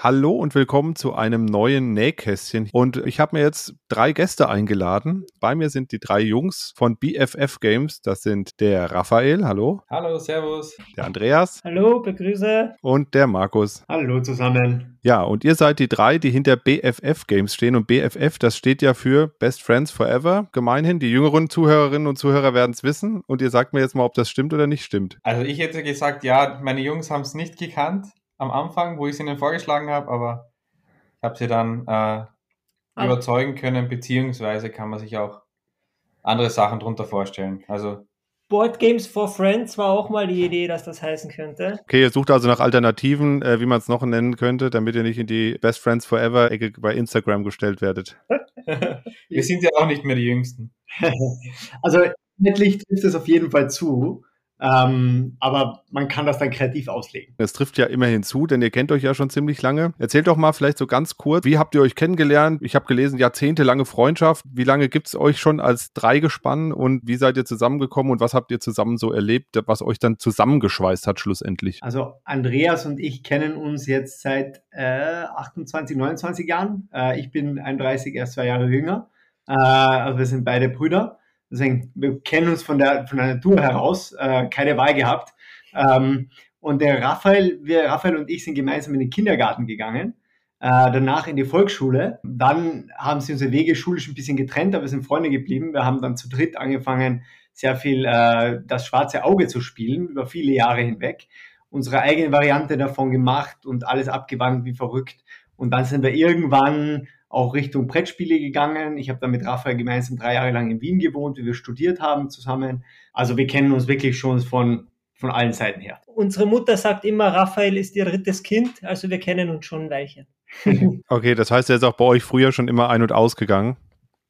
Hallo und willkommen zu einem neuen Nähkästchen. Und ich habe mir jetzt drei Gäste eingeladen. Bei mir sind die drei Jungs von BFF Games. Das sind der Raphael, hallo. Hallo, servus. Der Andreas. Hallo, begrüße. Und der Markus. Hallo zusammen. Ja, und ihr seid die drei, die hinter BFF Games stehen. Und BFF, das steht ja für Best Friends Forever. Gemeinhin, die jüngeren Zuhörerinnen und Zuhörer werden es wissen. Und ihr sagt mir jetzt mal, ob das stimmt oder nicht stimmt. Also ich hätte gesagt, ja, meine Jungs haben es nicht gekannt am Anfang, wo ich es ihnen vorgeschlagen habe, aber ich habe sie dann äh, ah. überzeugen können, beziehungsweise kann man sich auch andere Sachen darunter vorstellen. Also Board Games for Friends war auch mal die Idee, dass das heißen könnte. Okay, ihr sucht also nach Alternativen, äh, wie man es noch nennen könnte, damit ihr nicht in die Best Friends Forever Ecke bei Instagram gestellt werdet. Wir sind ja auch nicht mehr die Jüngsten. also letztlich trifft es auf jeden Fall zu. Ähm, aber man kann das dann kreativ auslegen. Es trifft ja immer hinzu, denn ihr kennt euch ja schon ziemlich lange. Erzählt doch mal vielleicht so ganz kurz, wie habt ihr euch kennengelernt? Ich habe gelesen, jahrzehntelange Freundschaft. Wie lange gibt es euch schon als Dreigespann und wie seid ihr zusammengekommen und was habt ihr zusammen so erlebt, was euch dann zusammengeschweißt hat schlussendlich? Also Andreas und ich kennen uns jetzt seit äh, 28, 29 Jahren. Äh, ich bin 31, erst zwei Jahre jünger. Äh, also wir sind beide Brüder. Deswegen, wir kennen uns von der, von der Natur heraus, äh, keine Wahl gehabt. Ähm, und der Raphael, wir, Raphael und ich sind gemeinsam in den Kindergarten gegangen, äh, danach in die Volksschule. Dann haben sie unsere Wege schulisch ein bisschen getrennt, aber wir sind Freunde geblieben. Wir haben dann zu dritt angefangen, sehr viel äh, das schwarze Auge zu spielen, über viele Jahre hinweg. Unsere eigene Variante davon gemacht und alles abgewandt wie verrückt. Und dann sind wir irgendwann auch Richtung Brettspiele gegangen. Ich habe dann mit Raphael gemeinsam drei Jahre lang in Wien gewohnt, wie wir studiert haben zusammen. Also wir kennen uns wirklich schon von, von allen Seiten her. Unsere Mutter sagt immer, Raphael ist ihr drittes Kind, also wir kennen uns schon ein Weilchen. okay, das heißt, er ist auch bei euch früher schon immer ein- und ausgegangen.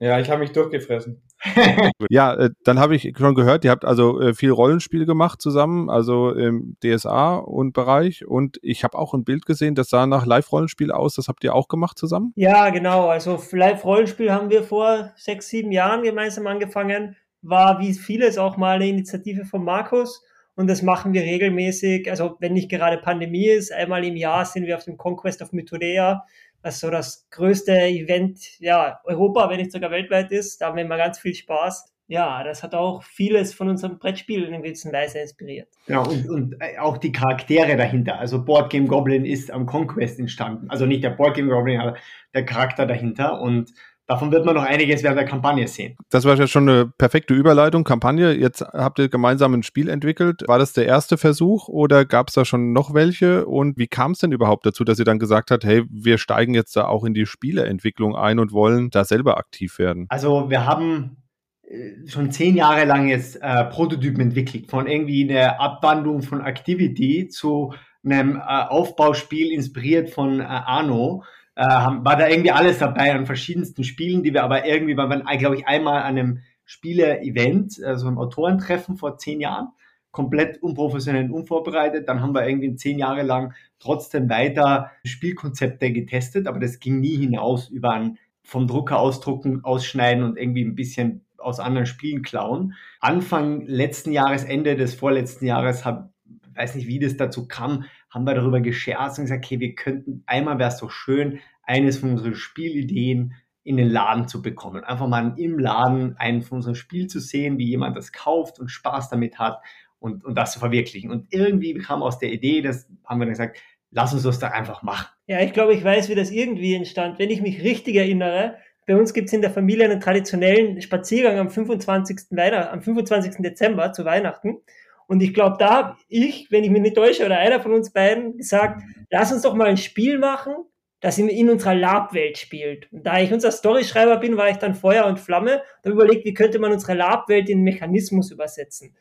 Ja, ich habe mich durchgefressen. ja, äh, dann habe ich schon gehört, ihr habt also äh, viel Rollenspiel gemacht zusammen, also im DSA und Bereich. Und ich habe auch ein Bild gesehen, das sah nach Live-Rollenspiel aus. Das habt ihr auch gemacht zusammen? Ja, genau. Also Live-Rollenspiel haben wir vor sechs, sieben Jahren gemeinsam angefangen. War wie vieles auch mal eine Initiative von Markus. Und das machen wir regelmäßig. Also wenn nicht gerade Pandemie ist, einmal im Jahr sind wir auf dem Conquest of Mythodea was so das größte Event, ja, Europa, wenn nicht sogar weltweit ist. Da haben wir immer ganz viel Spaß. Ja, das hat auch vieles von unserem Brettspiel in gewisser Weise inspiriert. Ja, und, und äh, auch die Charaktere dahinter. Also Board Game Goblin ist am Conquest entstanden. Also nicht der Board Game Goblin, aber der Charakter dahinter. Und Davon wird man noch einiges während der Kampagne sehen. Das war ja schon eine perfekte Überleitung. Kampagne, jetzt habt ihr gemeinsam ein Spiel entwickelt. War das der erste Versuch oder gab es da schon noch welche? Und wie kam es denn überhaupt dazu, dass ihr dann gesagt habt, hey, wir steigen jetzt da auch in die Spieleentwicklung ein und wollen da selber aktiv werden? Also wir haben äh, schon zehn Jahre lang jetzt äh, Prototypen entwickelt, von irgendwie einer Abwandlung von Activity zu einem äh, Aufbauspiel inspiriert von äh, Arno äh, war da irgendwie alles dabei an verschiedensten Spielen, die wir aber irgendwie, wir, glaube ich, einmal an einem Spiele-Event, also einem Autorentreffen vor zehn Jahren, komplett unprofessionell und unvorbereitet. Dann haben wir irgendwie zehn Jahre lang trotzdem weiter Spielkonzepte getestet, aber das ging nie hinaus über ein vom Drucker ausdrucken, ausschneiden und irgendwie ein bisschen aus anderen Spielen klauen. Anfang letzten Jahres, Ende des vorletzten Jahres, hab, weiß nicht, wie das dazu kam, haben wir darüber gescherzt und gesagt, okay, wir könnten, einmal wäre es doch schön, eines von unseren Spielideen in den Laden zu bekommen. Einfach mal im Laden einen von unserem Spiel zu sehen, wie jemand das kauft und Spaß damit hat und, und das zu verwirklichen. Und irgendwie kam aus der Idee, das haben wir dann gesagt, lass uns das da einfach machen. Ja, ich glaube, ich weiß, wie das irgendwie entstand. Wenn ich mich richtig erinnere, bei uns gibt es in der Familie einen traditionellen Spaziergang am 25. Weihnacht, am 25. Dezember zu Weihnachten. Und ich glaube, da habe ich, wenn ich mich nicht täusche, oder einer von uns beiden gesagt, lass uns doch mal ein Spiel machen, das in, unserer Lab-Welt spielt. Und da ich unser Storyschreiber bin, war ich dann Feuer und Flamme und überlegt, wie könnte man unsere Lab-Welt in Mechanismus übersetzen.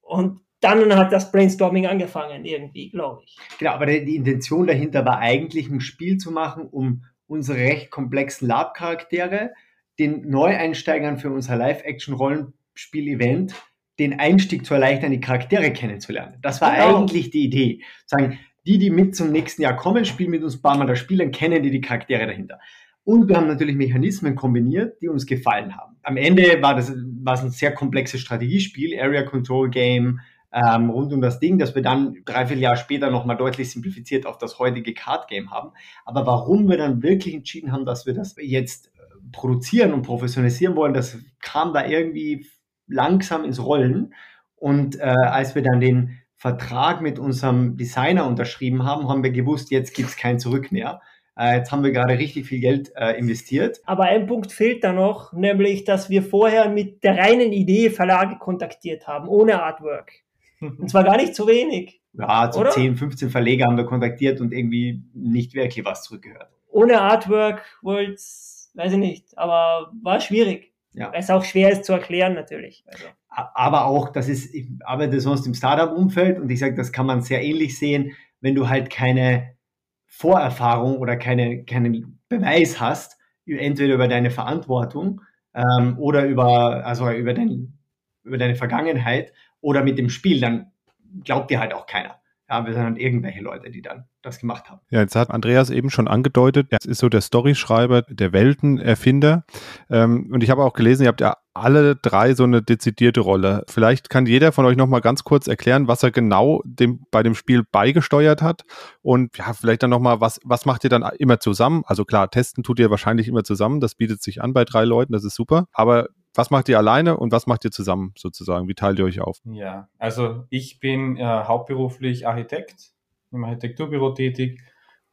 Und dann hat das Brainstorming angefangen, irgendwie, glaube ich. Genau, aber die, die Intention dahinter war eigentlich, ein Spiel zu machen, um unsere recht komplexen Lab-Charaktere den Neueinsteigern für unser Live-Action-Rollenspiel-Event den Einstieg zu erleichtern, die Charaktere kennenzulernen. Das war genau. eigentlich die Idee. Sagen, die, die mit zum nächsten Jahr kommen, spielen mit uns ein paar Mal das Spiel, dann kennen die die Charaktere dahinter. Und wir haben natürlich Mechanismen kombiniert, die uns gefallen haben. Am Ende war das war es ein sehr komplexes Strategiespiel, Area Control Game, ähm, rund um das Ding, dass wir dann drei, vier Jahre später nochmal deutlich simplifiziert auf das heutige Card Game haben. Aber warum wir dann wirklich entschieden haben, dass wir das jetzt äh, produzieren und professionalisieren wollen, das kam da irgendwie langsam ins Rollen. Und äh, als wir dann den Vertrag mit unserem Designer unterschrieben haben, haben wir gewusst, jetzt gibt es kein Zurück mehr. Äh, jetzt haben wir gerade richtig viel Geld äh, investiert. Aber ein Punkt fehlt da noch, nämlich, dass wir vorher mit der reinen Idee Verlage kontaktiert haben, ohne Artwork. Und zwar gar nicht zu wenig. Ja, so oder? 10, 15 Verleger haben wir kontaktiert und irgendwie nicht wirklich was zurückgehört. Ohne Artwork wollte weiß ich nicht, aber war schwierig. Ja. Weil es auch schwer ist zu erklären natürlich. Also. Aber auch, das ist, ich arbeite sonst im Startup-Umfeld und ich sage, das kann man sehr ähnlich sehen, wenn du halt keine Vorerfahrung oder keine, keinen Beweis hast, entweder über deine Verantwortung ähm, oder über, also über, dein, über deine Vergangenheit oder mit dem Spiel, dann glaubt dir halt auch keiner. Ja, wir sind dann irgendwelche Leute, die dann das gemacht haben. Ja, jetzt hat Andreas eben schon angedeutet, er ist so der Storyschreiber, der Weltenerfinder. Ähm, und ich habe auch gelesen, ihr habt ja alle drei so eine dezidierte Rolle. Vielleicht kann jeder von euch noch mal ganz kurz erklären, was er genau dem, bei dem Spiel beigesteuert hat und ja, vielleicht dann noch mal, was, was macht ihr dann immer zusammen? Also klar, testen tut ihr wahrscheinlich immer zusammen, das bietet sich an bei drei Leuten, das ist super. Aber was macht ihr alleine und was macht ihr zusammen sozusagen? Wie teilt ihr euch auf? Ja, also ich bin äh, hauptberuflich Architekt, im Architekturbüro tätig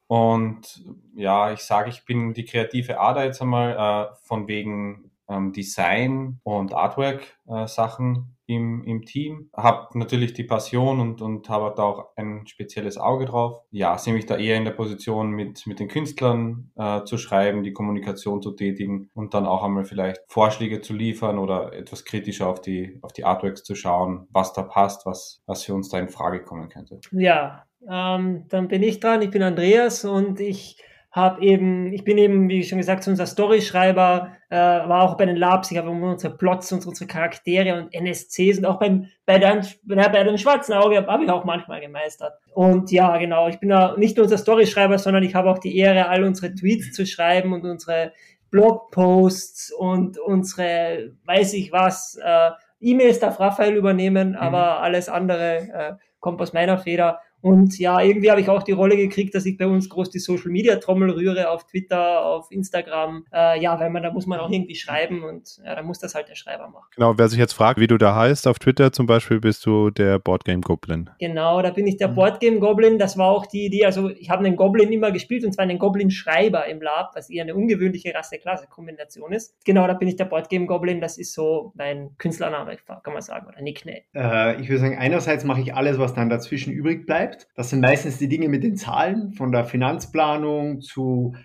und ja, ich sage, ich bin die kreative Ader jetzt einmal äh, von wegen ähm, Design und Artwork-Sachen äh, im, im Team. Habe natürlich die Passion und, und habe da auch ein spezielles Auge drauf. Ja, sehe mich da eher in der Position, mit, mit den Künstlern äh, zu schreiben, die Kommunikation zu tätigen und dann auch einmal vielleicht Vorschläge zu liefern oder etwas kritischer auf die, auf die Artworks zu schauen, was da passt, was, was für uns da in Frage kommen könnte. Ja, ähm, dann bin ich dran. Ich bin Andreas und ich habe eben, ich bin eben, wie schon gesagt, unser Storyschreiber, äh, war auch bei den Labs, ich habe unsere Plots und unsere Charaktere und NSCs und auch beim, bei, der, bei dem schwarzen Auge habe hab ich auch manchmal gemeistert. Und ja, genau, ich bin da nicht nur unser Storyschreiber, sondern ich habe auch die Ehre, all unsere Tweets zu schreiben und unsere Blogposts und unsere, weiß ich was, äh, E-Mails darf Raphael übernehmen, mhm. aber alles andere äh, kommt aus meiner Feder. Und ja, irgendwie habe ich auch die Rolle gekriegt, dass ich bei uns groß die Social Media Trommel rühre auf Twitter, auf Instagram. Äh, ja, weil man da muss man auch irgendwie schreiben und ja, da muss das halt der Schreiber machen. Genau, wer sich jetzt fragt, wie du da heißt, auf Twitter zum Beispiel bist du der Boardgame Goblin. Genau, da bin ich der mhm. Boardgame Goblin. Das war auch die Idee. Also ich habe einen Goblin immer gespielt und zwar einen Goblin Schreiber im Lab, was eher eine ungewöhnliche Rasse-Klasse-Kombination ist. Genau, da bin ich der Boardgame Goblin. Das ist so mein Künstlername, kann man sagen, oder Nickname. Äh, ich würde sagen, einerseits mache ich alles, was dann dazwischen übrig bleibt bleibt. Das sind meistens die Dinge mit den Zahlen, von der Finanzplanung zu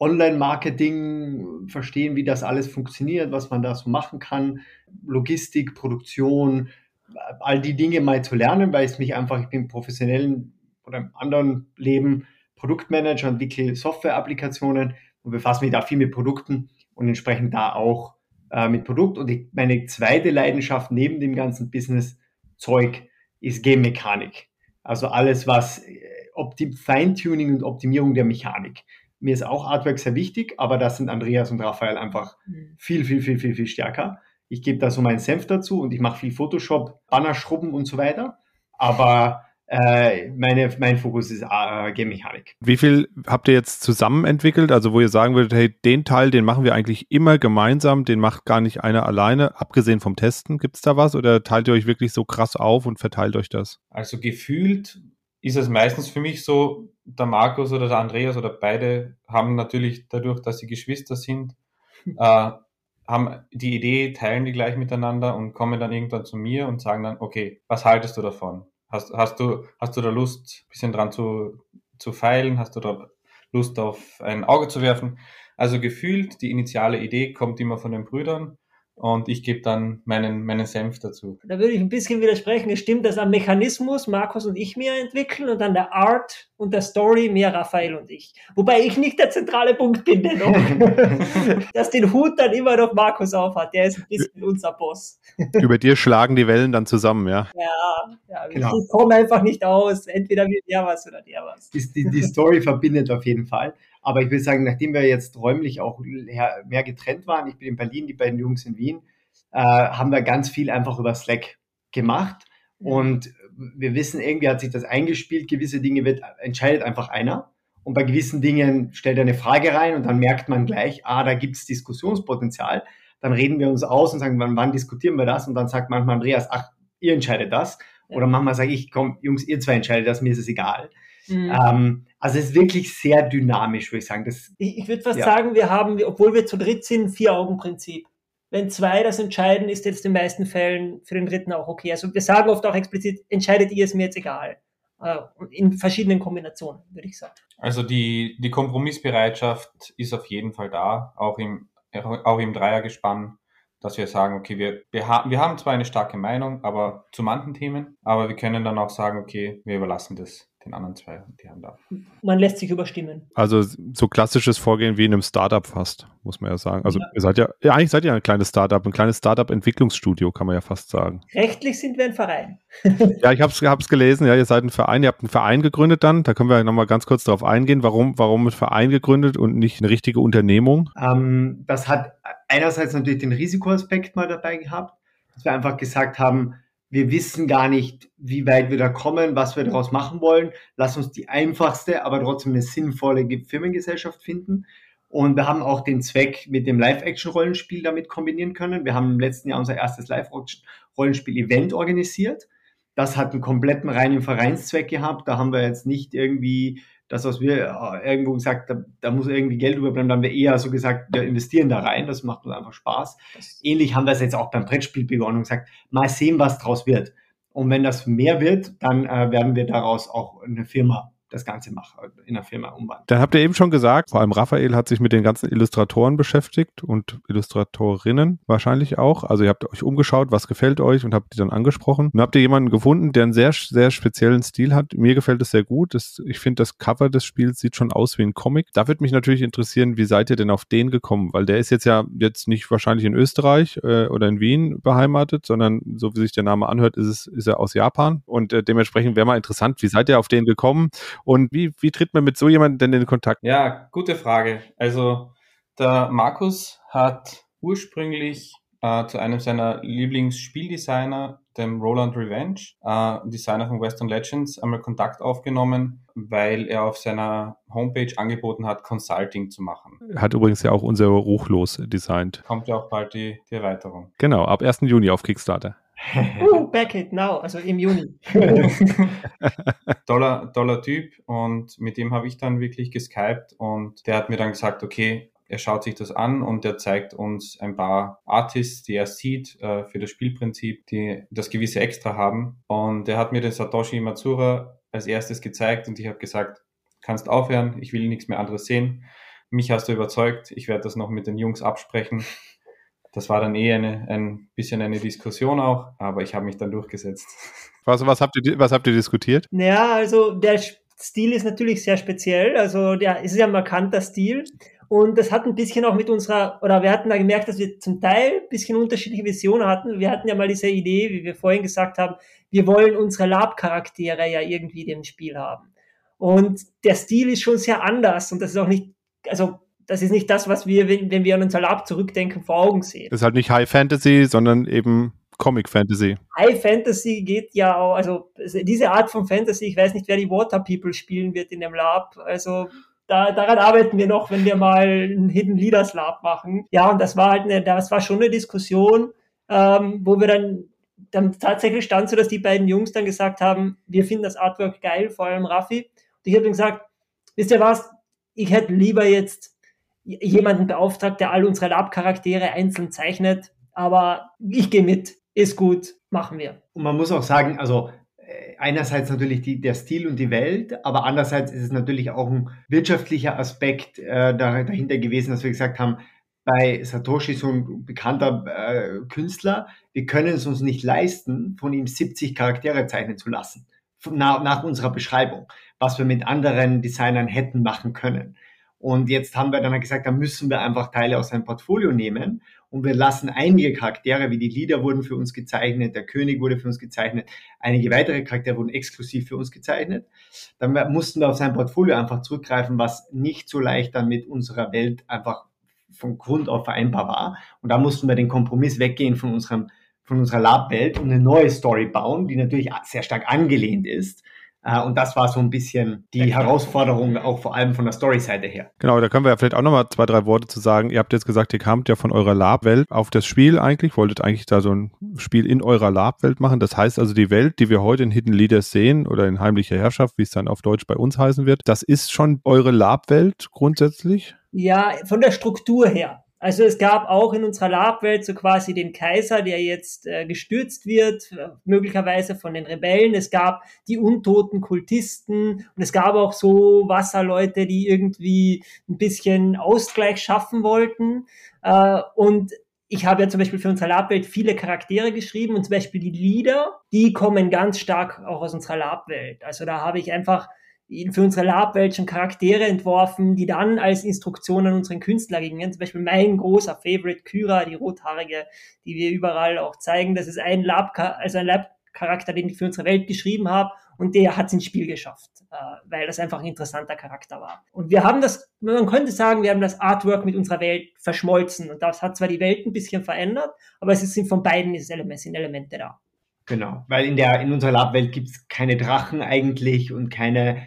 Online-Marketing, verstehen, wie das alles funktioniert, was man da so machen kann, Logistik, Produktion, all die Dinge mal zu lernen, weil es mich einfach, ich bin professionellen oder im anderen Leben Produktmanager, entwickle Software-Applikationen und befasse mich da viel mit Produkten und entsprechend da auch äh, mit Produkt. Und ich, meine zweite Leidenschaft neben dem ganzen Business-Zeug ist Game-Mechanik. Also alles, was äh, Feintuning und Optimierung der Mechanik. Mir ist auch Artwork sehr wichtig, aber da sind Andreas und Raphael einfach mhm. viel, viel, viel, viel, viel stärker. Ich gebe da so meinen Senf dazu und ich mache viel Photoshop, Banner schrubben und so weiter. Aber äh, meine, mein Fokus ist äh, Game Mechanik. Wie viel habt ihr jetzt zusammen entwickelt? Also wo ihr sagen würdet, hey, den Teil, den machen wir eigentlich immer gemeinsam, den macht gar nicht einer alleine, abgesehen vom Testen. Gibt es da was oder teilt ihr euch wirklich so krass auf und verteilt euch das? Also gefühlt ist es meistens für mich so, der Markus oder der Andreas oder beide haben natürlich dadurch, dass sie Geschwister sind, äh, haben die Idee, teilen die gleich miteinander und kommen dann irgendwann zu mir und sagen dann, okay, was haltest du davon? Hast, hast, du, hast du da Lust, ein bisschen dran zu, zu feilen? Hast du da Lust auf ein Auge zu werfen? Also gefühlt, die initiale Idee kommt immer von den Brüdern und ich gebe dann meinen, meinen Senf dazu. Da würde ich ein bisschen widersprechen. Es stimmt, dass am Mechanismus Markus und ich mehr entwickeln und an der Art und der Story mehr Raphael und ich. Wobei ich nicht der zentrale Punkt bin, dennoch. dass den Hut dann immer noch Markus aufhat. Der ist ein bisschen unser Boss. Über dir schlagen die Wellen dann zusammen, ja? Ja, ja genau. kommen einfach nicht aus. Entweder wir der was oder der was. Die, die, die Story verbindet auf jeden Fall. Aber ich will sagen, nachdem wir jetzt räumlich auch mehr getrennt waren, ich bin in Berlin, die beiden Jungs in Wien, äh, haben wir ganz viel einfach über Slack gemacht Und wir wissen, irgendwie hat sich das eingespielt, gewisse Dinge wird, entscheidet einfach einer. Und bei gewissen Dingen stellt er eine Frage rein und dann merkt man gleich, ah, da gibt es Diskussionspotenzial. Dann reden wir uns aus und sagen, wann, wann diskutieren wir das? Und dann sagt manchmal Andreas, ach, ihr entscheidet das. Oder manchmal sage ich, komm, Jungs, ihr zwei entscheidet das, mir ist es egal. Mhm. Ähm, also es ist wirklich sehr dynamisch, würde ich sagen. Das, ich, ich würde fast ja. sagen, wir haben, obwohl wir zu dritt sind, Vier-Augen-Prinzip. Wenn zwei das entscheiden, ist jetzt in den meisten Fällen für den dritten auch okay. Also wir sagen oft auch explizit, entscheidet ihr, ist mir jetzt egal. Äh, in verschiedenen Kombinationen, würde ich sagen. Also die, die Kompromissbereitschaft ist auf jeden Fall da, auch im, auch im Dreiergespann dass wir sagen, okay, wir, wir, haben wir haben zwar eine starke Meinung, aber zu manchen Themen, aber wir können dann auch sagen, okay, wir überlassen das den anderen zwei, die haben da. Man lässt sich überstimmen. Also so klassisches Vorgehen wie in einem Startup fast, muss man ja sagen. Also ja. ihr seid ja, ja, eigentlich seid ihr ein kleines Startup, ein kleines Startup-Entwicklungsstudio, kann man ja fast sagen. Rechtlich sind wir ein Verein. ja, ich habe es gelesen, ja, ihr seid ein Verein, ihr habt einen Verein gegründet dann, da können wir nochmal ganz kurz darauf eingehen, warum, warum ein Verein gegründet und nicht eine richtige Unternehmung? Ähm, das hat einerseits natürlich den Risikoaspekt mal dabei gehabt, dass wir einfach gesagt haben, wir wissen gar nicht, wie weit wir da kommen, was wir daraus machen wollen. Lass uns die einfachste, aber trotzdem eine sinnvolle Firmengesellschaft finden. Und wir haben auch den Zweck mit dem Live-Action-Rollenspiel damit kombinieren können. Wir haben im letzten Jahr unser erstes Live-Rollenspiel-Event organisiert. Das hat einen kompletten reinen Vereinszweck gehabt. Da haben wir jetzt nicht irgendwie das, was wir äh, irgendwo gesagt haben, da muss irgendwie Geld überbleiben, dann haben wir eher so gesagt, wir investieren da rein, das macht uns einfach Spaß. Ähnlich haben wir es jetzt auch beim Brettspiel begonnen und gesagt, mal sehen, was draus wird. Und wenn das mehr wird, dann äh, werden wir daraus auch eine Firma das Ganze mache, in der Firma umwandeln. Dann habt ihr eben schon gesagt, vor allem Raphael hat sich mit den ganzen Illustratoren beschäftigt und Illustratorinnen wahrscheinlich auch. Also ihr habt euch umgeschaut, was gefällt euch und habt die dann angesprochen. Und habt ihr jemanden gefunden, der einen sehr, sehr speziellen Stil hat. Mir gefällt es sehr gut. Das, ich finde, das Cover des Spiels sieht schon aus wie ein Comic. Da würde mich natürlich interessieren, wie seid ihr denn auf den gekommen? Weil der ist jetzt ja jetzt nicht wahrscheinlich in Österreich äh, oder in Wien beheimatet, sondern so wie sich der Name anhört, ist es, ist er aus Japan. Und äh, dementsprechend wäre mal interessant, wie seid ihr auf den gekommen? Und wie, wie tritt man mit so jemandem denn in Kontakt? Ja, gute Frage. Also der Markus hat ursprünglich äh, zu einem seiner Lieblingsspieldesigner, dem Roland Revenge, äh, Designer von Western Legends, einmal Kontakt aufgenommen, weil er auf seiner Homepage angeboten hat, Consulting zu machen. Hat übrigens ja auch unser Ruchlos designt. Kommt ja auch bald die, die Erweiterung. Genau, ab 1. Juni auf Kickstarter. Uh, back it now, also im Juni. toller, toller Typ und mit dem habe ich dann wirklich geskypt und der hat mir dann gesagt, okay, er schaut sich das an und er zeigt uns ein paar Artists, die er sieht äh, für das Spielprinzip, die das gewisse Extra haben. Und er hat mir den Satoshi Matsura als erstes gezeigt und ich habe gesagt, kannst aufhören, ich will nichts mehr anderes sehen. Mich hast du überzeugt, ich werde das noch mit den Jungs absprechen das war dann eh eine, ein bisschen eine Diskussion auch, aber ich habe mich dann durchgesetzt. Was, was, habt ihr, was habt ihr diskutiert? Ja, also der Stil ist natürlich sehr speziell. Also der ist ja ein markanter Stil. Und das hat ein bisschen auch mit unserer, oder wir hatten da gemerkt, dass wir zum Teil ein bisschen unterschiedliche Visionen hatten. Wir hatten ja mal diese Idee, wie wir vorhin gesagt haben, wir wollen unsere Lab-Charaktere ja irgendwie dem Spiel haben. Und der Stil ist schon sehr anders und das ist auch nicht, also das ist nicht das, was wir, wenn, wir an unser Lab zurückdenken, vor Augen sehen. Das ist halt nicht High Fantasy, sondern eben Comic Fantasy. High Fantasy geht ja auch, also diese Art von Fantasy, ich weiß nicht, wer die Water People spielen wird in dem Lab. Also da, daran arbeiten wir noch, wenn wir mal ein Hidden Leaders Lab machen. Ja, und das war halt eine, das war schon eine Diskussion, ähm, wo wir dann, dann tatsächlich stand so, dass die beiden Jungs dann gesagt haben, wir finden das Artwork geil, vor allem Raffi. Und ich habe dann gesagt, wisst ihr was, ich hätte lieber jetzt jemanden beauftragt, der all unsere Lab-Charaktere einzeln zeichnet. Aber ich gehe mit, ist gut, machen wir. Und man muss auch sagen, also äh, einerseits natürlich die, der Stil und die Welt, aber andererseits ist es natürlich auch ein wirtschaftlicher Aspekt äh, dahinter gewesen, dass wir gesagt haben, bei Satoshi so ein bekannter äh, Künstler, wir können es uns nicht leisten, von ihm 70 Charaktere zeichnen zu lassen, nach, nach unserer Beschreibung, was wir mit anderen Designern hätten machen können. Und jetzt haben wir dann gesagt, da müssen wir einfach Teile aus seinem Portfolio nehmen und wir lassen einige Charaktere, wie die Lieder wurden für uns gezeichnet, der König wurde für uns gezeichnet, einige weitere Charaktere wurden exklusiv für uns gezeichnet. Dann mussten wir auf sein Portfolio einfach zurückgreifen, was nicht so leicht dann mit unserer Welt einfach von Grund auf vereinbar war. Und da mussten wir den Kompromiss weggehen von unserem von unserer Lab-Welt und eine neue Story bauen, die natürlich sehr stark angelehnt ist und das war so ein bisschen die Herausforderung, auch vor allem von der Story-Seite her. Genau, da können wir ja vielleicht auch nochmal zwei, drei Worte zu sagen. Ihr habt jetzt gesagt, ihr kamt ja von eurer Lab-Welt auf das Spiel eigentlich, wolltet eigentlich da so ein Spiel in eurer Lab-Welt machen. Das heißt also, die Welt, die wir heute in Hidden Leaders sehen oder in Heimlicher Herrschaft, wie es dann auf Deutsch bei uns heißen wird, das ist schon eure Lab-Welt grundsätzlich? Ja, von der Struktur her. Also es gab auch in unserer Lab-Welt so quasi den Kaiser, der jetzt äh, gestürzt wird, äh, möglicherweise von den Rebellen. Es gab die untoten Kultisten und es gab auch so Wasserleute, die irgendwie ein bisschen Ausgleich schaffen wollten. Äh, und ich habe ja zum Beispiel für unsere Lab-Welt viele Charaktere geschrieben und zum Beispiel die Lieder, die kommen ganz stark auch aus unserer Lab-Welt. Also da habe ich einfach für unsere Labwelt schon Charaktere entworfen, die dann als Instruktion an unseren Künstler gingen. Zum Beispiel mein großer Favorite Kyra, die rothaarige, die wir überall auch zeigen. Das ist ein Lab, also ein Lab-Charakter, den ich für unsere Welt geschrieben habe und der hat es ins Spiel geschafft, äh, weil das einfach ein interessanter Charakter war. Und wir haben das, man könnte sagen, wir haben das Artwork mit unserer Welt verschmolzen und das hat zwar die Welt ein bisschen verändert, aber es sind von beiden sind Elemente da. Genau, weil in der in unserer Lab-Welt gibt es keine Drachen eigentlich und keine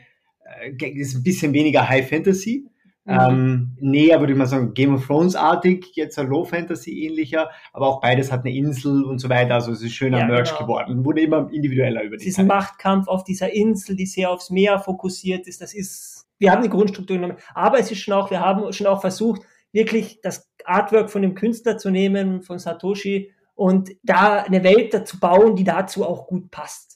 ist ein bisschen weniger High Fantasy. Mhm. Ähm, näher würde ich mal sagen, Game of Thrones-artig, jetzt ein Low Fantasy ähnlicher, aber auch beides hat eine Insel und so weiter, also es ist schöner ja, Merch genau. geworden, wurde immer individueller über die Diesen Machtkampf auf dieser Insel, die sehr aufs Meer fokussiert ist, das ist, wir haben die Grundstruktur genommen, aber es ist schon auch, wir haben schon auch versucht, wirklich das Artwork von dem Künstler zu nehmen, von Satoshi, und da eine Welt dazu bauen, die dazu auch gut passt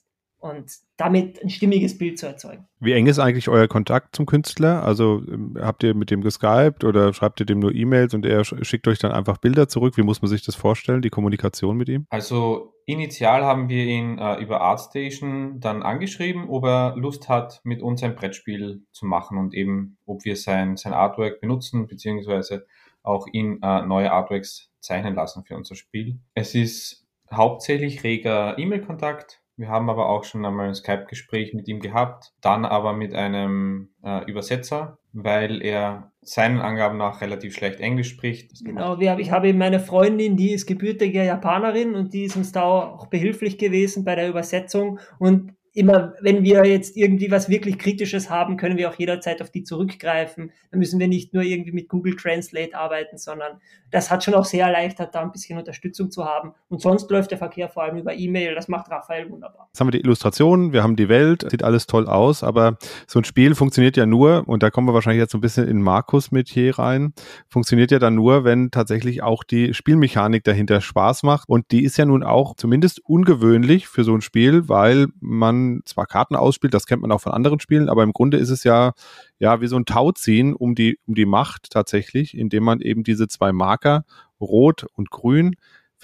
und damit ein stimmiges Bild zu erzeugen. Wie eng ist eigentlich euer Kontakt zum Künstler? Also ähm, habt ihr mit dem geskypt oder schreibt ihr dem nur E-Mails und er schickt euch dann einfach Bilder zurück? Wie muss man sich das vorstellen, die Kommunikation mit ihm? Also initial haben wir ihn äh, über Artstation dann angeschrieben, ob er Lust hat, mit uns ein Brettspiel zu machen und eben, ob wir sein, sein Artwork benutzen, beziehungsweise auch ihn äh, neue Artworks zeichnen lassen für unser Spiel. Es ist hauptsächlich reger E-Mail-Kontakt wir haben aber auch schon einmal ein Skype-Gespräch mit ihm gehabt, dann aber mit einem äh, Übersetzer, weil er seinen Angaben nach relativ schlecht Englisch spricht. Genau, ich habe eben meine Freundin, die ist gebürtige Japanerin und die ist uns da auch behilflich gewesen bei der Übersetzung und immer, wenn wir jetzt irgendwie was wirklich Kritisches haben, können wir auch jederzeit auf die zurückgreifen. Da müssen wir nicht nur irgendwie mit Google Translate arbeiten, sondern das hat schon auch sehr erleichtert, da ein bisschen Unterstützung zu haben. Und sonst läuft der Verkehr vor allem über E-Mail. Das macht Raphael wunderbar. Jetzt haben wir die Illustrationen, wir haben die Welt, sieht alles toll aus, aber so ein Spiel funktioniert ja nur, und da kommen wir wahrscheinlich jetzt so ein bisschen in Markus mit hier rein, funktioniert ja dann nur, wenn tatsächlich auch die Spielmechanik dahinter Spaß macht. Und die ist ja nun auch zumindest ungewöhnlich für so ein Spiel, weil zwar Karten ausspielt, das kennt man auch von anderen Spielen, aber im Grunde ist es ja, ja wie so ein Tauziehen um die, um die Macht tatsächlich, indem man eben diese zwei Marker, Rot und Grün,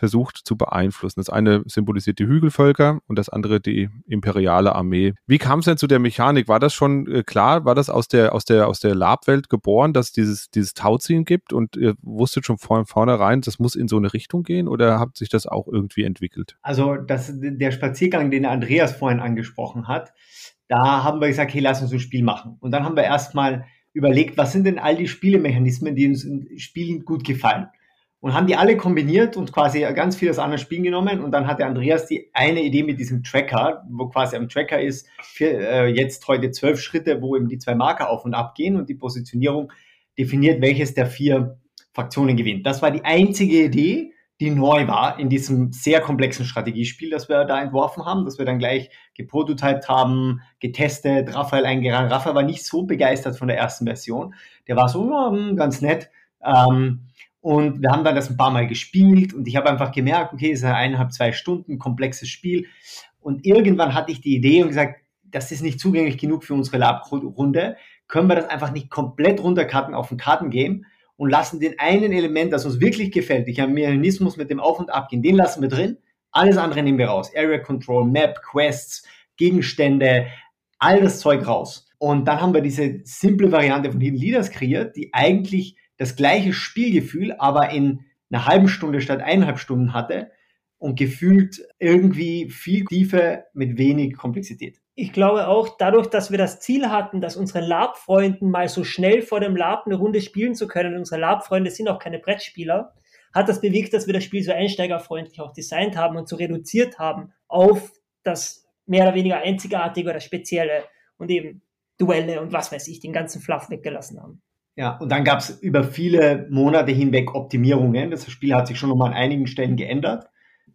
versucht zu beeinflussen. Das eine symbolisiert die Hügelvölker und das andere die imperiale Armee. Wie kam es denn zu der Mechanik? War das schon äh, klar? War das aus der, aus der, aus der Labwelt geboren, dass dieses, dieses Tauziehen gibt und ihr wusstet schon von vornherein, das muss in so eine Richtung gehen oder hat sich das auch irgendwie entwickelt? Also das, der Spaziergang, den Andreas vorhin angesprochen hat, da haben wir gesagt, hey, lass uns ein Spiel machen. Und dann haben wir erstmal überlegt, was sind denn all die Spielemechanismen, die uns in Spielen gut gefallen und haben die alle kombiniert und quasi ganz viel aus anderen Spielen genommen. Und dann hatte Andreas die eine Idee mit diesem Tracker, wo quasi am Tracker ist für, äh, jetzt heute zwölf Schritte, wo eben die zwei Marker auf und ab gehen und die Positionierung definiert, welches der vier Fraktionen gewinnt. Das war die einzige Idee, die neu war in diesem sehr komplexen Strategiespiel, das wir da entworfen haben, das wir dann gleich geprototyped haben, getestet, Raphael eingerannt. Raphael war nicht so begeistert von der ersten Version. Der war so, oh, ganz nett. Ähm, und wir haben dann das ein paar Mal gespielt und ich habe einfach gemerkt, okay, es ist ein eineinhalb, zwei Stunden komplexes Spiel. Und irgendwann hatte ich die Idee und gesagt, das ist nicht zugänglich genug für unsere Lab-Runde. Können wir das einfach nicht komplett runtercutten auf ein Kartengame und lassen den einen Element, das uns wirklich gefällt, der Mechanismus mit dem Auf- und Abgehen, den lassen wir drin. Alles andere nehmen wir raus. Area Control, Map, Quests, Gegenstände, all das Zeug raus. Und dann haben wir diese simple Variante von Hidden Leaders kreiert, die eigentlich das gleiche Spielgefühl, aber in einer halben Stunde statt eineinhalb Stunden hatte und gefühlt irgendwie viel Tiefe mit wenig Komplexität. Ich glaube auch, dadurch, dass wir das Ziel hatten, dass unsere Lab-Freunden mal so schnell vor dem Lab eine Runde spielen zu können, unsere Lab-Freunde sind auch keine Brettspieler, hat das bewegt, dass wir das Spiel so einsteigerfreundlich auch designt haben und so reduziert haben auf das mehr oder weniger einzigartige oder spezielle und eben Duelle und was weiß ich, den ganzen Fluff weggelassen haben. Ja, und dann gab es über viele Monate hinweg Optimierungen. Das Spiel hat sich schon nochmal an einigen Stellen geändert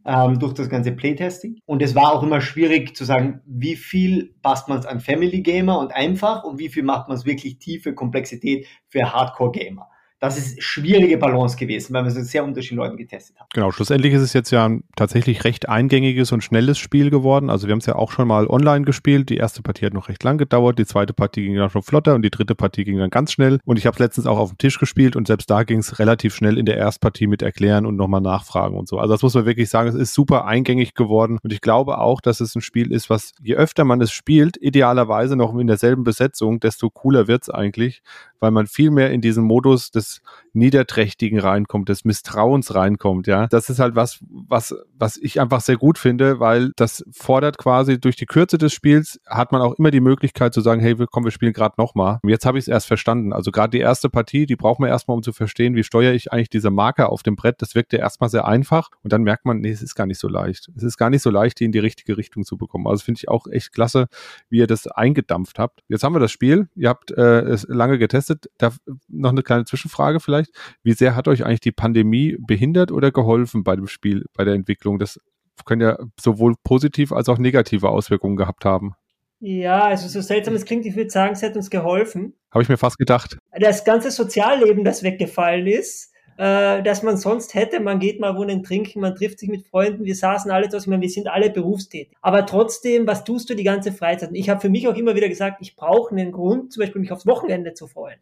ähm, durch das ganze Playtesting. Und es war auch immer schwierig zu sagen, wie viel passt man es an Family Gamer und einfach und wie viel macht man es wirklich tiefe Komplexität für Hardcore Gamer das ist schwierige Balance gewesen, weil wir es mit sehr unterschiedlichen Leuten getestet haben. Genau, schlussendlich ist es jetzt ja ein tatsächlich recht eingängiges und schnelles Spiel geworden. Also wir haben es ja auch schon mal online gespielt. Die erste Partie hat noch recht lang gedauert, die zweite Partie ging dann schon flotter und die dritte Partie ging dann ganz schnell. Und ich habe es letztens auch auf dem Tisch gespielt und selbst da ging es relativ schnell in der Erstpartie mit erklären und nochmal nachfragen und so. Also das muss man wirklich sagen, es ist super eingängig geworden und ich glaube auch, dass es ein Spiel ist, was je öfter man es spielt, idealerweise noch in derselben Besetzung, desto cooler wird es eigentlich, weil man viel mehr in diesen Modus des Niederträchtigen reinkommt, des Misstrauens reinkommt, ja. Das ist halt was, was, was ich einfach sehr gut finde, weil das fordert quasi durch die Kürze des Spiels hat man auch immer die Möglichkeit zu sagen, hey, komm, wir spielen gerade nochmal. Jetzt habe ich es erst verstanden. Also gerade die erste Partie, die braucht man erstmal, um zu verstehen, wie steuere ich eigentlich diese Marker auf dem Brett. Das wirkt ja erstmal sehr einfach und dann merkt man, nee, es ist gar nicht so leicht. Es ist gar nicht so leicht, die in die richtige Richtung zu bekommen. Also finde ich auch echt klasse, wie ihr das eingedampft habt. Jetzt haben wir das Spiel. Ihr habt äh, es lange getestet. Da noch eine kleine Zwischenfrage vielleicht. Wie sehr hat euch eigentlich die Pandemie behindert oder geholfen bei dem Spiel, bei der Entwicklung? Das können ja sowohl positiv als auch negative Auswirkungen gehabt haben. Ja, also so seltsam es klingt, ich würde sagen, es hat uns geholfen. Habe ich mir fast gedacht. Das ganze Sozialleben, das weggefallen ist, äh, das man sonst hätte. Man geht mal wohnen, trinken, man trifft sich mit Freunden, wir saßen alle draußen, ich meine, wir sind alle berufstätig. Aber trotzdem, was tust du die ganze Freizeit? Und ich habe für mich auch immer wieder gesagt, ich brauche einen Grund, zum Beispiel mich aufs Wochenende zu freuen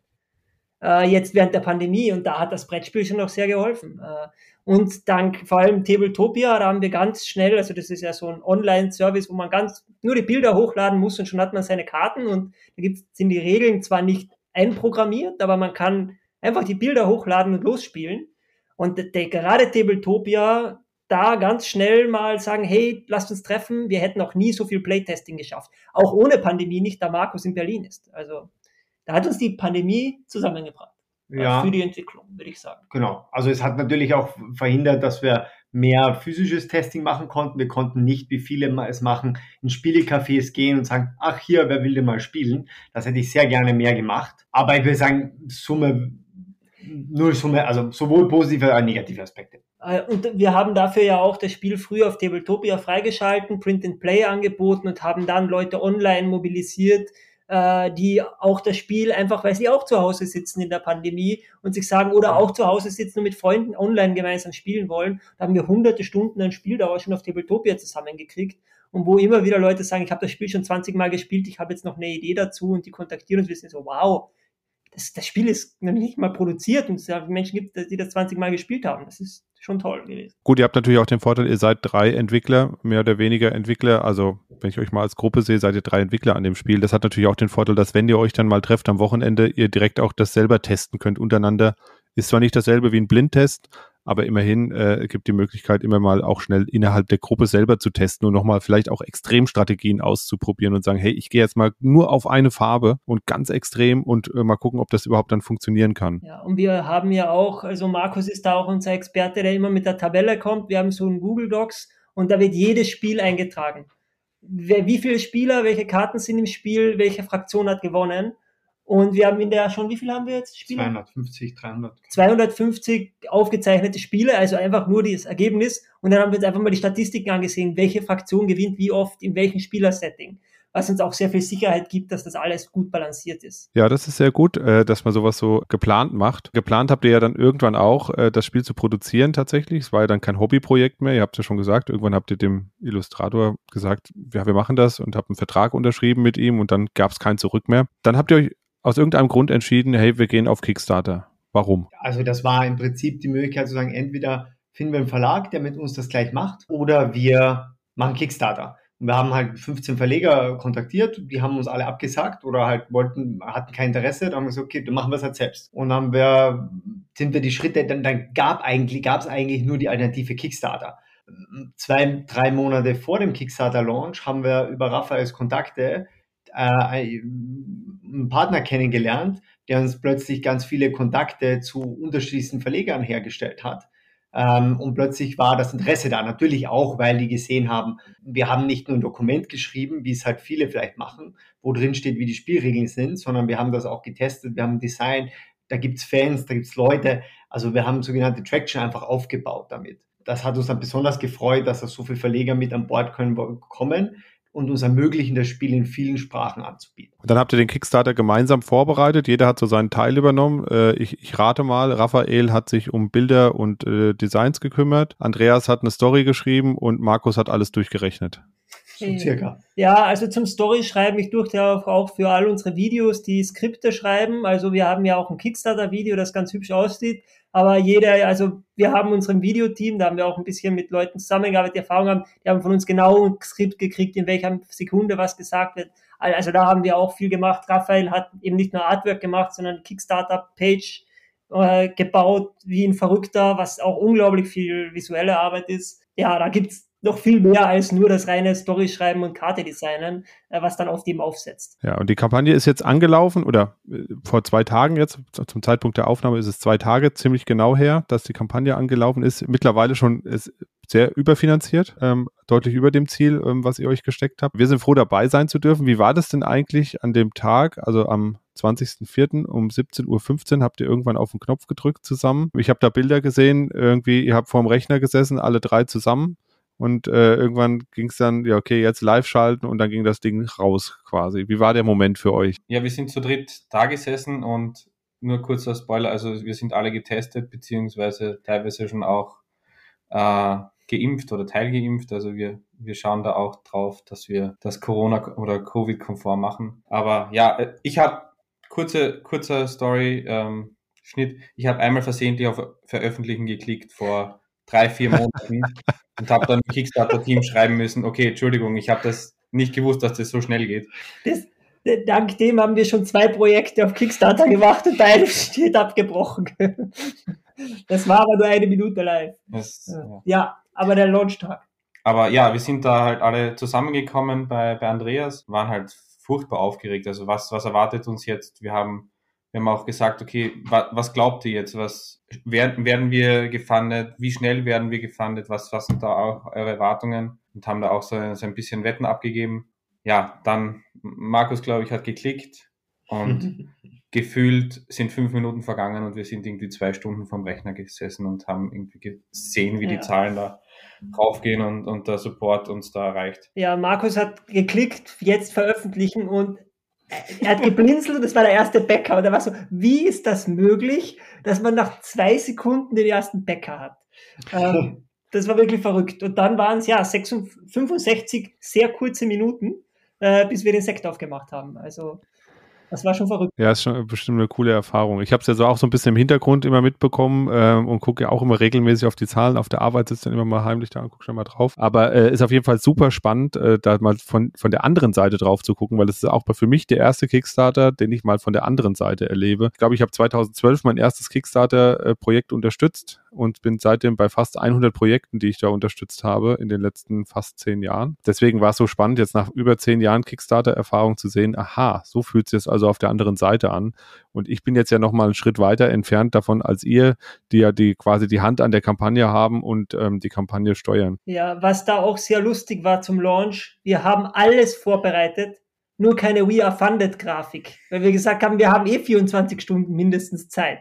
äh, jetzt während der Pandemie und da hat das Brettspiel schon noch sehr geholfen. Äh, und dank vor allem Tabletopia, da haben wir ganz schnell, also das ist ja so ein Online-Service, wo man ganz nur die Bilder hochladen muss und schon hat man seine Karten und da gibt's, sind die Regeln zwar nicht einprogrammiert, aber man kann einfach die Bilder hochladen und losspielen. Und der, gerade Tabletopia da ganz schnell mal sagen, hey, lasst uns treffen, wir hätten auch nie so viel Playtesting geschafft. Auch ohne Pandemie nicht, da Markus in Berlin ist. Also da hat uns die Pandemie zusammengebracht. Äh, ja. Für die Entwicklung, würde ich sagen. Genau. Also es hat natürlich auch verhindert, dass wir mehr physisches Testing machen konnten. Wir konnten nicht, wie viele es machen, in Spielecafés gehen und sagen, ach hier, wer will denn mal spielen? Das hätte ich sehr gerne mehr gemacht. Aber ich würde sagen, Summe, null Summe, also sowohl positive als auch negative Aspekte. Äh, und wir haben dafür ja auch das Spiel früher auf Tabletopia freigeschalten, Print and Play angeboten und haben dann Leute online mobilisiert, äh, die auch das Spiel einfach, weil sie auch zu Hause sitzen in der Pandemie und sich sagen, oder auch zu Hause sitzen und mit Freunden online gemeinsam spielen wollen. Da haben wir hunderte Stunden an Spieldauer schon auf Tabletopia zusammengekriegt. Und wo immer wieder Leute sagen, ich habe das Spiel schon 20 Mal gespielt, ich habe jetzt noch eine Idee dazu und die kontaktieren uns, wir sind so, wow, das, das Spiel ist noch nicht mal produziert und es Menschen gibt, die das 20 Mal gespielt haben. Das ist schon toll gewesen. Gut, ihr habt natürlich auch den Vorteil, ihr seid drei Entwickler, mehr oder weniger Entwickler. Also, wenn ich euch mal als Gruppe sehe, seid ihr drei Entwickler an dem Spiel. Das hat natürlich auch den Vorteil, dass wenn ihr euch dann mal trefft am Wochenende, ihr direkt auch das selber testen könnt untereinander. Ist zwar nicht dasselbe wie ein Blindtest, aber immerhin äh, gibt die Möglichkeit, immer mal auch schnell innerhalb der Gruppe selber zu testen und nochmal vielleicht auch Extremstrategien auszuprobieren und sagen, hey, ich gehe jetzt mal nur auf eine Farbe und ganz extrem und äh, mal gucken, ob das überhaupt dann funktionieren kann. Ja, und wir haben ja auch, also Markus ist da auch unser Experte, der immer mit der Tabelle kommt. Wir haben so ein Google Docs und da wird jedes Spiel eingetragen. Wie viele Spieler, welche Karten sind im Spiel, welche Fraktion hat gewonnen und wir haben in der schon, wie viel haben wir jetzt Spiele? 250, 300. 250 aufgezeichnete Spiele, also einfach nur das Ergebnis. Und dann haben wir uns einfach mal die Statistiken angesehen, welche Fraktion gewinnt wie oft, in welchem Spielersetting. Was uns auch sehr viel Sicherheit gibt, dass das alles gut balanciert ist. Ja, das ist sehr gut, äh, dass man sowas so geplant macht. Geplant habt ihr ja dann irgendwann auch, äh, das Spiel zu produzieren tatsächlich. Es war ja dann kein Hobbyprojekt mehr. Ihr habt es ja schon gesagt, irgendwann habt ihr dem Illustrator gesagt, ja, wir machen das und habt einen Vertrag unterschrieben mit ihm und dann gab es kein Zurück mehr. Dann habt ihr euch aus irgendeinem Grund entschieden, hey, wir gehen auf Kickstarter. Warum? Also das war im Prinzip die Möglichkeit zu sagen, entweder finden wir einen Verlag, der mit uns das gleich macht, oder wir machen Kickstarter. Und wir haben halt 15 Verleger kontaktiert, die haben uns alle abgesagt oder halt wollten, hatten kein Interesse. Dann haben wir gesagt, okay, dann machen wir es halt selbst. Und dann haben wir, sind wir die Schritte, dann, dann gab es eigentlich nur die Alternative Kickstarter. Zwei, drei Monate vor dem Kickstarter-Launch haben wir über Raphaels Kontakte äh, einen Partner kennengelernt, der uns plötzlich ganz viele Kontakte zu unterschiedlichsten Verlegern hergestellt hat. Ähm, und plötzlich war das Interesse da. Natürlich auch, weil die gesehen haben, wir haben nicht nur ein Dokument geschrieben, wie es halt viele vielleicht machen, wo drin steht, wie die Spielregeln sind, sondern wir haben das auch getestet, wir haben Design, da gibt's Fans, da gibt's Leute. Also wir haben sogenannte Traction einfach aufgebaut damit. Das hat uns dann besonders gefreut, dass da so viele Verleger mit an Bord können, kommen und uns ermöglichen, das Spiel in vielen Sprachen anzubieten. Und dann habt ihr den Kickstarter gemeinsam vorbereitet. Jeder hat so seinen Teil übernommen. Äh, ich, ich, rate mal, Raphael hat sich um Bilder und äh, Designs gekümmert. Andreas hat eine Story geschrieben und Markus hat alles durchgerechnet. So circa. Ja, also zum Story schreiben, ich durfte ja auch für all unsere Videos die Skripte schreiben. Also wir haben ja auch ein Kickstarter-Video, das ganz hübsch aussieht. Aber jeder, also wir haben unserem Videoteam, da haben wir auch ein bisschen mit Leuten zusammengearbeitet, die Erfahrung haben, die haben von uns genau ein Skript gekriegt, in welcher Sekunde was gesagt wird. Also da haben wir auch viel gemacht. Raphael hat eben nicht nur Artwork gemacht, sondern Kickstarter-Page äh, gebaut, wie ein Verrückter, was auch unglaublich viel visuelle Arbeit ist. Ja, da gibt's noch viel mehr als nur das reine Story schreiben und Karte designen, äh, was dann auf dem aufsetzt. Ja, und die Kampagne ist jetzt angelaufen oder äh, vor zwei Tagen jetzt, zum Zeitpunkt der Aufnahme ist es zwei Tage ziemlich genau her, dass die Kampagne angelaufen ist. Mittlerweile schon sehr überfinanziert, ähm, deutlich über dem Ziel, ähm, was ihr euch gesteckt habt. Wir sind froh dabei sein zu dürfen. Wie war das denn eigentlich an dem Tag, also am 20.04. um 17.15 Uhr habt ihr irgendwann auf den Knopf gedrückt zusammen. Ich habe da Bilder gesehen, irgendwie, ihr habt vor dem Rechner gesessen, alle drei zusammen und äh, irgendwann ging es dann, ja, okay, jetzt live schalten und dann ging das Ding raus quasi. Wie war der Moment für euch? Ja, wir sind zu dritt da gesessen und nur kurzer Spoiler, also wir sind alle getestet, beziehungsweise teilweise schon auch äh, geimpft oder teilgeimpft. Also wir, wir schauen da auch drauf, dass wir das Corona- oder Covid-konform machen. Aber ja, äh, ich habe kurze, kurzer Story, ähm, Schnitt. Ich habe einmal versehentlich auf Veröffentlichen geklickt vor drei, vier Monaten und habe dann im Kickstarter-Team schreiben müssen, okay, Entschuldigung, ich habe das nicht gewusst, dass das so schnell geht. Das, dank dem haben wir schon zwei Projekte auf Kickstarter gemacht und beide steht abgebrochen. Das war aber nur eine Minute live. Das, ja. ja, aber der Launchtag. Aber ja, wir sind da halt alle zusammengekommen bei, bei Andreas, waren halt furchtbar aufgeregt. Also was, was erwartet uns jetzt? Wir haben wir haben auch gesagt, okay, wa, was glaubt ihr jetzt? Was werden, werden wir gefundet? Wie schnell werden wir gefundet? Was, was sind da auch eure Erwartungen? Und haben da auch so, so ein bisschen Wetten abgegeben. Ja, dann Markus, glaube ich, hat geklickt und gefühlt sind fünf Minuten vergangen und wir sind irgendwie zwei Stunden vom Rechner gesessen und haben irgendwie gesehen, wie ja. die Zahlen da raufgehen und, und der Support uns da erreicht. Ja, Markus hat geklickt, jetzt veröffentlichen und er hat geblinzelt und das war der erste Bäcker. Und er war so, wie ist das möglich, dass man nach zwei Sekunden den ersten Bäcker hat? Ähm, das war wirklich verrückt. Und dann waren es ja 66, 65 sehr kurze Minuten, äh, bis wir den Sekt aufgemacht haben. Also das war schon verrückt. Ja, ist schon bestimmt eine coole Erfahrung. Ich habe es ja so auch so ein bisschen im Hintergrund immer mitbekommen ähm, und gucke ja auch immer regelmäßig auf die Zahlen. Auf der Arbeit sitzt dann immer mal heimlich da und gucke schon mal drauf. Aber äh, ist auf jeden Fall super spannend, äh, da mal von, von der anderen Seite drauf zu gucken, weil es ist auch für mich der erste Kickstarter, den ich mal von der anderen Seite erlebe. Ich glaube, ich habe 2012 mein erstes Kickstarter-Projekt unterstützt und bin seitdem bei fast 100 Projekten, die ich da unterstützt habe in den letzten fast zehn Jahren. Deswegen war es so spannend, jetzt nach über zehn Jahren Kickstarter-Erfahrung zu sehen, aha, so fühlt es sich also auf der anderen Seite an. Und ich bin jetzt ja noch mal einen Schritt weiter entfernt davon als ihr, die ja die quasi die Hand an der Kampagne haben und ähm, die Kampagne steuern. Ja, was da auch sehr lustig war zum Launch, wir haben alles vorbereitet, nur keine We Are Funded Grafik, weil wir gesagt haben, wir haben eh 24 Stunden mindestens Zeit.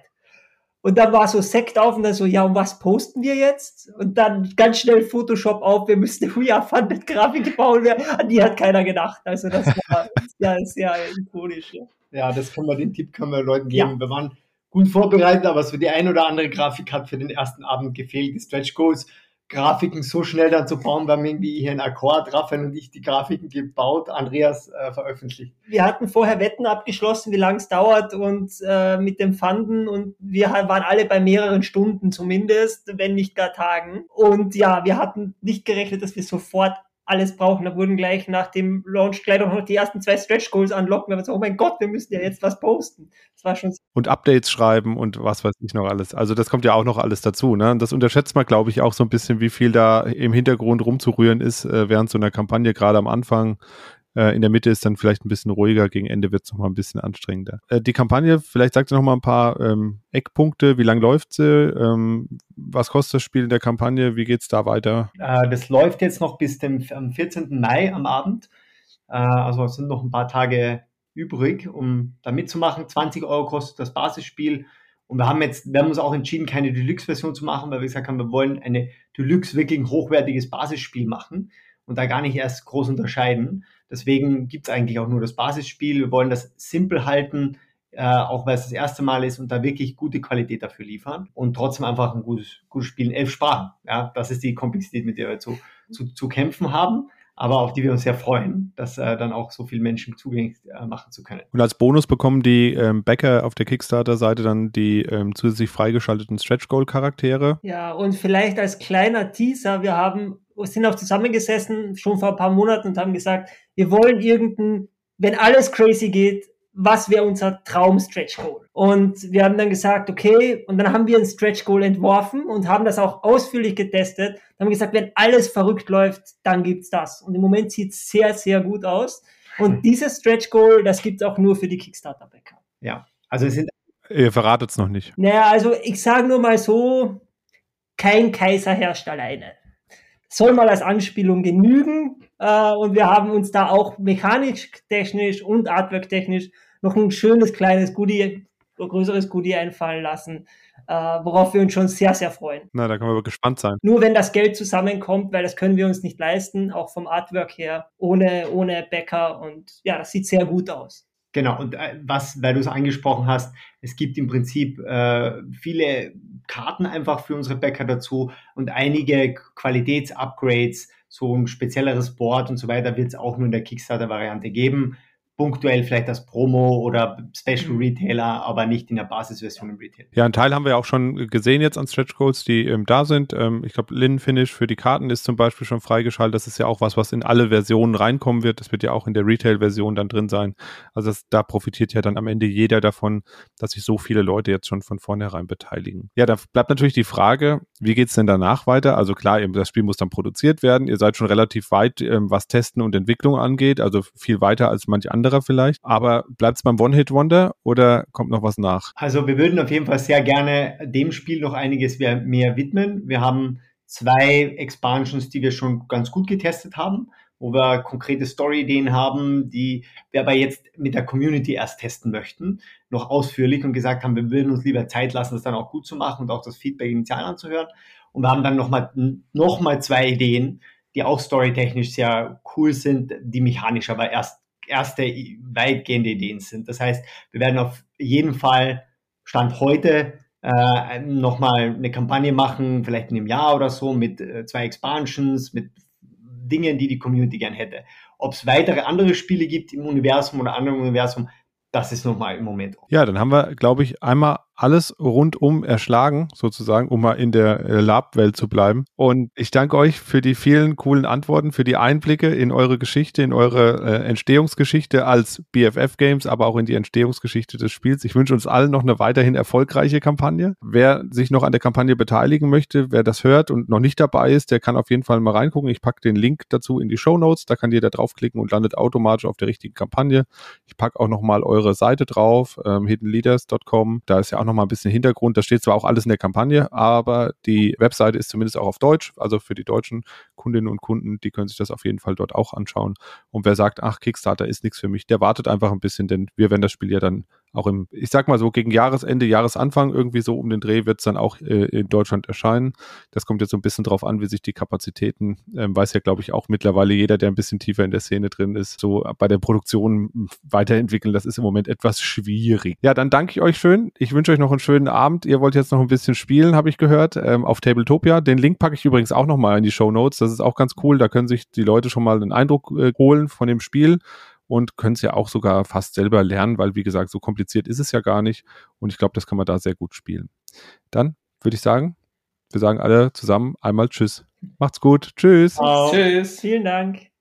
Und dann war so Sekt auf und dann so, ja, und was posten wir jetzt? Und dann ganz schnell Photoshop auf, wir müssen eine We Are Funded Grafik bauen. An die hat keiner gedacht. Also das war sehr, sehr ikonisch. Ja. ja, das können wir, den Tipp können wir Leuten geben. Ja. Wir waren gut vorbereitet, aber so die ein oder andere Grafik hat für den ersten Abend gefehlt. Die Stretch Goals Grafiken so schnell dann zu bauen. Wir haben irgendwie hier einen Akkord, Raphael und ich die Grafiken gebaut, Andreas äh, veröffentlicht. Wir hatten vorher Wetten abgeschlossen, wie lange es dauert und äh, mit dem Fanden und wir waren alle bei mehreren Stunden zumindest, wenn nicht gar Tagen. Und ja, wir hatten nicht gerechnet, dass wir sofort alles brauchen. Da wurden gleich nach dem Launch gleich noch die ersten zwei Stretch Goals anlocken. Haben gesagt, oh mein Gott, wir müssen ja jetzt was posten. Das war schon und Updates schreiben und was weiß ich noch alles. Also das kommt ja auch noch alles dazu. Ne? Das unterschätzt man, glaube ich, auch so ein bisschen, wie viel da im Hintergrund rumzurühren ist äh, während so einer Kampagne, gerade am Anfang in der Mitte ist dann vielleicht ein bisschen ruhiger, gegen Ende wird es nochmal ein bisschen anstrengender. Äh, die Kampagne, vielleicht sagt ihr nochmal ein paar ähm, Eckpunkte, wie lang läuft sie, ähm, was kostet das Spiel in der Kampagne, wie geht es da weiter? Äh, das läuft jetzt noch bis dem am 14. Mai am Abend. Äh, also es sind noch ein paar Tage übrig, um da mitzumachen. 20 Euro kostet das Basisspiel. Und wir haben jetzt, wir haben uns auch entschieden, keine Deluxe-Version zu machen, weil wir gesagt haben, wir wollen eine Deluxe wirklich ein hochwertiges Basisspiel machen und da gar nicht erst groß unterscheiden. Deswegen gibt es eigentlich auch nur das Basisspiel. Wir wollen das simpel halten, äh, auch weil es das erste Mal ist und da wirklich gute Qualität dafür liefern und trotzdem einfach ein gutes, gutes Spiel in elf Sprachen. Ja, das ist die Komplexität, mit der wir zu, zu, zu kämpfen haben aber auf die wir uns sehr freuen, das äh, dann auch so vielen Menschen zugänglich äh, machen zu können. Und als Bonus bekommen die ähm, Bäcker auf der Kickstarter-Seite dann die ähm, zusätzlich freigeschalteten Stretch Goal-Charaktere. Ja, und vielleicht als kleiner Teaser, wir haben sind auch zusammengesessen schon vor ein paar Monaten und haben gesagt, wir wollen irgendein, wenn alles crazy geht, was wäre unser Traum-Stretch Goal? Und wir haben dann gesagt, okay, und dann haben wir ein Stretch Goal entworfen und haben das auch ausführlich getestet. Dann haben wir gesagt, wenn alles verrückt läuft, dann gibt's das. Und im Moment sieht's sehr, sehr gut aus. Und hm. dieses Stretch Goal, das gibt's auch nur für die Kickstarter-Bäcker. Ja, also es sind. Ihr verratet es noch nicht. Naja, also ich sage nur mal so, kein Kaiser herrscht alleine. Soll mal als Anspielung genügen. Äh, und wir haben uns da auch mechanisch technisch und Artwork technisch noch ein schönes kleines Goodie, größeres Goodie einfallen lassen, äh, worauf wir uns schon sehr, sehr freuen. Na, da können wir gespannt sein. Nur wenn das Geld zusammenkommt, weil das können wir uns nicht leisten, auch vom Artwork her, ohne, ohne Bäcker. Und ja, das sieht sehr gut aus. Genau, und äh, was, weil du es angesprochen hast, es gibt im Prinzip äh, viele Karten einfach für unsere Bäcker dazu und einige Qualitätsupgrades, so ein spezielleres Board und so weiter wird es auch nur in der Kickstarter-Variante geben punktuell vielleicht als Promo oder Special mhm. Retailer, aber nicht in der Basisversion im Retail. Ja, einen Teil haben wir auch schon gesehen jetzt an Stretch Codes, die ähm, da sind. Ähm, ich glaube, Lin Finish für die Karten ist zum Beispiel schon freigeschaltet. Das ist ja auch was, was in alle Versionen reinkommen wird. Das wird ja auch in der Retail-Version dann drin sein. Also das, da profitiert ja dann am Ende jeder davon, dass sich so viele Leute jetzt schon von vornherein beteiligen. Ja, da bleibt natürlich die Frage, wie geht's denn danach weiter? Also klar, das Spiel muss dann produziert werden. Ihr seid schon relativ weit, ähm, was Testen und Entwicklung angeht, also viel weiter als manche andere anderer vielleicht. Aber bleibt es beim One-Hit-Wonder oder kommt noch was nach? Also wir würden auf jeden Fall sehr gerne dem Spiel noch einiges mehr widmen. Wir haben zwei Expansions, die wir schon ganz gut getestet haben, wo wir konkrete Story-Ideen haben, die wir aber jetzt mit der Community erst testen möchten, noch ausführlich und gesagt haben, wir würden uns lieber Zeit lassen, das dann auch gut zu machen und auch das Feedback initial anzuhören. Und wir haben dann nochmal noch mal zwei Ideen, die auch storytechnisch sehr cool sind, die mechanisch aber erst erste weitgehende Ideen sind. Das heißt, wir werden auf jeden Fall Stand heute äh, nochmal eine Kampagne machen, vielleicht in einem Jahr oder so, mit äh, zwei Expansions, mit Dingen, die die Community gern hätte. Ob es weitere andere Spiele gibt im Universum oder anderen Universum, das ist nochmal im Moment. Ja, dann haben wir, glaube ich, einmal alles rundum erschlagen, sozusagen, um mal in der äh, Lab-Welt zu bleiben. Und ich danke euch für die vielen coolen Antworten, für die Einblicke in eure Geschichte, in eure äh, Entstehungsgeschichte als BFF Games, aber auch in die Entstehungsgeschichte des Spiels. Ich wünsche uns allen noch eine weiterhin erfolgreiche Kampagne. Wer sich noch an der Kampagne beteiligen möchte, wer das hört und noch nicht dabei ist, der kann auf jeden Fall mal reingucken. Ich packe den Link dazu in die Show Notes. Da kann jeder draufklicken und landet automatisch auf der richtigen Kampagne. Ich packe auch nochmal eure Seite drauf, ähm, hiddenleaders.com. Da ist ja auch noch mal ein bisschen Hintergrund. Das steht zwar auch alles in der Kampagne, aber die Webseite ist zumindest auch auf Deutsch. Also für die deutschen Kundinnen und Kunden, die können sich das auf jeden Fall dort auch anschauen. Und wer sagt, ach, Kickstarter ist nichts für mich, der wartet einfach ein bisschen, denn wir werden das Spiel ja dann auch im, ich sag mal so, gegen Jahresende, Jahresanfang, irgendwie so um den Dreh wird es dann auch äh, in Deutschland erscheinen. Das kommt jetzt so ein bisschen drauf an, wie sich die Kapazitäten, ähm, weiß ja, glaube ich, auch mittlerweile jeder, der ein bisschen tiefer in der Szene drin ist, so bei der Produktion weiterentwickeln. Das ist im Moment etwas schwierig. Ja, dann danke ich euch schön. Ich wünsche euch noch einen schönen Abend. Ihr wollt jetzt noch ein bisschen spielen, habe ich gehört, ähm, auf Tabletopia. Den Link packe ich übrigens auch nochmal in die Show Notes. Das ist auch ganz cool. Da können sich die Leute schon mal einen Eindruck äh, holen von dem Spiel und können es ja auch sogar fast selber lernen, weil wie gesagt, so kompliziert ist es ja gar nicht und ich glaube, das kann man da sehr gut spielen. Dann würde ich sagen, wir sagen alle zusammen einmal Tschüss. Macht's gut. Tschüss. Tschüss. Vielen Dank.